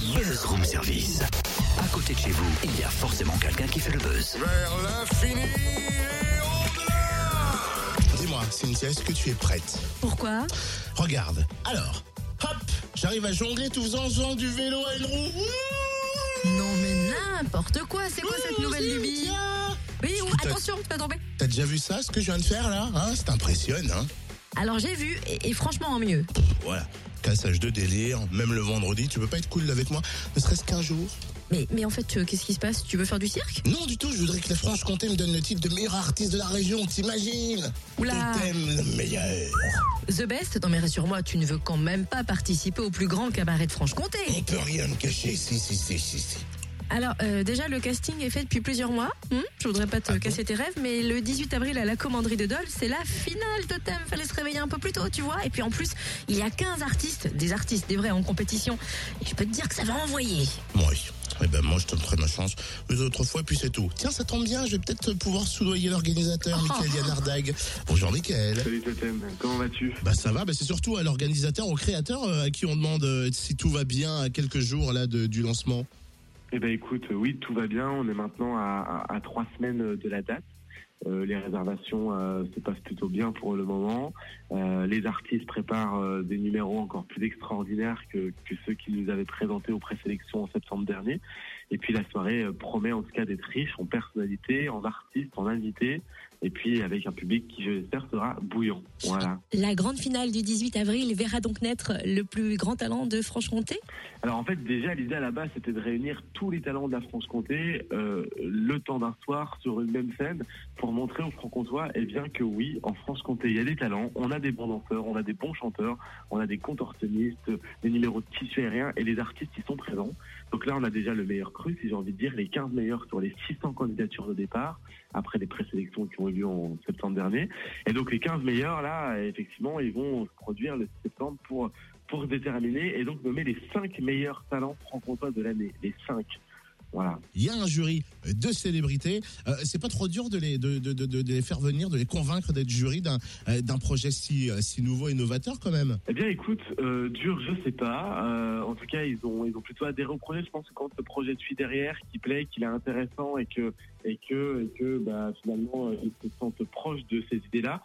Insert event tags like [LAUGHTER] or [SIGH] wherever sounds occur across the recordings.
buzz room service. À côté de chez vous, il y a forcément quelqu'un qui fait le buzz. Vers l'infini et au-delà Dis-moi, Cynthia, est-ce que tu es prête? Pourquoi? Regarde. Alors, hop, j'arrive à jongler tout faisant, faisant du vélo à une roue. Non mais n'importe quoi, c'est quoi cette nouvelle lubie? Cynthia Oui, attention, tu vas tomber. T'as déjà vu ça, ce que je viens de faire là hein? C'est impressionnant. Alors j'ai vu, et, et franchement en mieux. Voilà. Cassage de délire, même le vendredi, tu peux pas être cool avec moi, ne serait-ce qu'un jour. Mais, mais en fait, euh, qu'est-ce qui se passe? Tu veux faire du cirque? Non, du tout, je voudrais que la Franche-Comté me donne le titre de meilleur artiste de la région, t'imagines? Oula. Je t'aime le meilleur. The Best Non mais rassure-moi, tu ne veux quand même pas participer au plus grand cabaret de Franche-Comté. On peut rien me cacher, si, si, si, si, si. Alors euh, déjà, le casting est fait depuis plusieurs mois. Hmm je voudrais pas te Ah bon casser tes rêves, mais le 18 avril à la commanderie de Dole, c'est la finale Totem. Fallait se réveiller un peu plus tôt, tu vois. Et puis en plus, il y a 15 artistes, des artistes, des vrais en compétition. Et je peux te dire que ça va envoyer. Moi, oui. Eh ben, moi, je te ferai ma chance les autres fois, puis c'est tout. Tiens, ça tombe bien, je vais peut-être pouvoir soudoyer l'organisateur, Michael Yanardag. Bonjour, Michael. Salut Totem, comment vas-tu? Bah ça va, bah c'est surtout à l'organisateur, au créateur euh, à qui on demande euh, si tout va bien à quelques jours là de- du lancement. Eh ben écoute, euh, oui, tout va bien. On est maintenant à, trois semaines euh, de la date. Euh, les réservations se passent plutôt bien pour le moment. Les artistes préparent des numéros encore plus extraordinaires que, ceux qu'ils nous avaient présentés aux présélections en septembre dernier. Et puis la soirée promet en tout cas d'être riche en personnalité, en artistes, en invités, et puis avec un public qui, je l'espère, sera bouillant. Voilà. La grande finale du 18 avril verra donc naître le plus grand talent de Franche-Comté. Alors en fait, déjà, l'idée à la base, c'était de réunir tous les talents de la Franche-Comté euh, le temps d'un soir sur une même scène pour montrer aux Franc-Comtois eh bien que oui, en Franche-Comté, il y a des talents, on a des bons danseurs, on a des bons chanteurs, on a des contorsionnistes, des numéros de tissu aérien et les artistes qui sont présents. Donc là, on a déjà le meilleur cru, si j'ai envie de dire, les 15 meilleurs sur les 600 candidatures de départ, après les présélections qui ont en septembre dernier. Et donc les 15 meilleurs, là, effectivement, ils vont se produire le 6 septembre pour pour déterminer et donc nommer les cinq meilleurs talents franc-comtois de l'année. Les cinq. Voilà. Il y a un jury de célébrités. Euh, c'est pas trop dur de les, de, de, de, de les faire venir, de les convaincre d'être jury d'un euh, d'un projet si, euh, si nouveau et novateur quand même. Eh bien, écoute, euh, dur, je sais pas. En tout cas, ils ont, ils ont plutôt adhéré au projet. Je pense que quand le projet suit derrière, qui plaît, qu'il est intéressant et que, et que, et que, bah, finalement, ils se sentent proches de ces idées-là.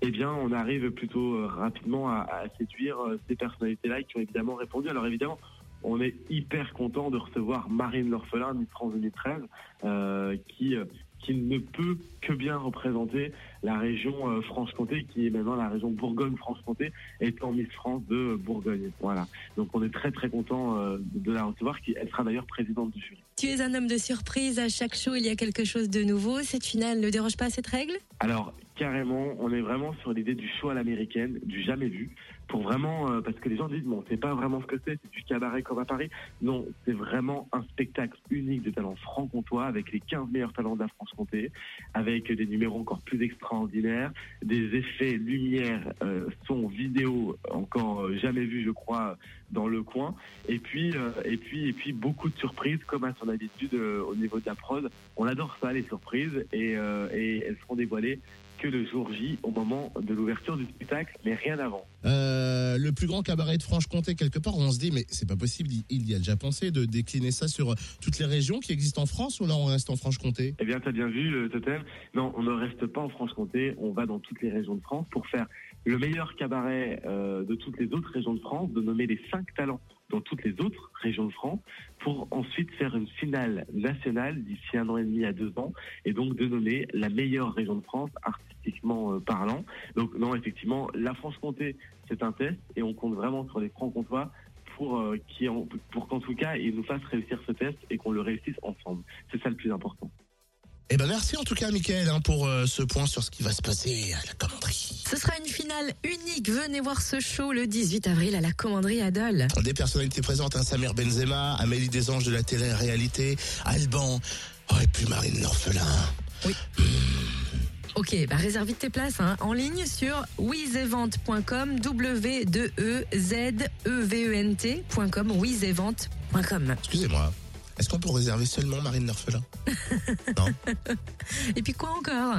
Eh bien, on arrive plutôt rapidement à, à séduire ces personnalités-là qui ont évidemment répondu. Alors évidemment, on est hyper content de recevoir Marine L'Orphelin, Miss France 2013, euh, qui, euh, qui ne peut que bien représenter la région euh, Franche-Comté, qui est maintenant la région Bourgogne-Franche-Comté, étant Miss France de Bourgogne. Voilà. Donc on est très très content euh, de la recevoir. Qui, elle sera d'ailleurs présidente du jury. Tu es un homme de surprise, à chaque show il y a quelque chose de nouveau. Cette finale ne déroge pas à cette règle? Alors carrément, on est vraiment sur l'idée du show à l'américaine, du jamais vu, pour vraiment euh, parce que les gens disent bon, c'est pas vraiment ce que c'est, c'est du cabaret comme à Paris. Non, c'est vraiment un spectacle unique de talents franc-comtois avec les 15 meilleurs talents de la France-Comté, avec des numéros encore plus extraordinaires, des effets lumière, euh, son, vidéo encore euh, jamais vu, je crois, dans le coin, et puis euh, et puis et puis beaucoup de surprises comme à son habitude euh, au niveau de la prod. On adore ça les surprises et, euh, et elles seront dévoilées que le jour J au moment de l'ouverture du spectacle, mais rien avant. Euh, le plus grand cabaret de Franche-Comté, quelque part, on se dit, mais c'est pas possible, il, y a déjà pensé de décliner ça sur euh, toutes les régions qui existent en France ou là on reste en Franche-Comté? Eh bien, tu as bien vu le totem. Non, on ne reste pas en Franche-Comté, on va dans toutes les régions de France pour faire le meilleur cabaret euh, de toutes les autres régions de France, de nommer les cinq talents dans toutes les autres régions de France, pour ensuite faire une finale nationale d'ici un an et demi à deux ans, et donc de nommer la meilleure région de France, artistiquement euh, parlant. Donc non, effectivement, la Franche-Comté, c'est un test, et on compte vraiment sur les francs-comtois pour, euh, qui pour qu'en tout cas, ils nous fassent réussir ce test et qu'on le réussisse ensemble. C'est ça le plus important. Eh ben merci en tout cas, Michael, hein, pour euh, ce point sur ce qui va se passer à la commanderie. Ce sera une finale unique. Venez voir ce show le 18 avril à la commanderie à Dole. Des personnalités présentes, hein, Samir Benzema, Amélie Desanges de la télé-réalité, Alban, oh, et puis Marine L'Orphelin. Ok, bah réserve vite tes places hein, en ligne sur wizevent.com, w 2 e z e v e n t.com, wizevent.com. Excusez-moi, est-ce qu'on peut réserver seulement Marine L'Orphelin [LAUGHS] Non. Et puis quoi encore?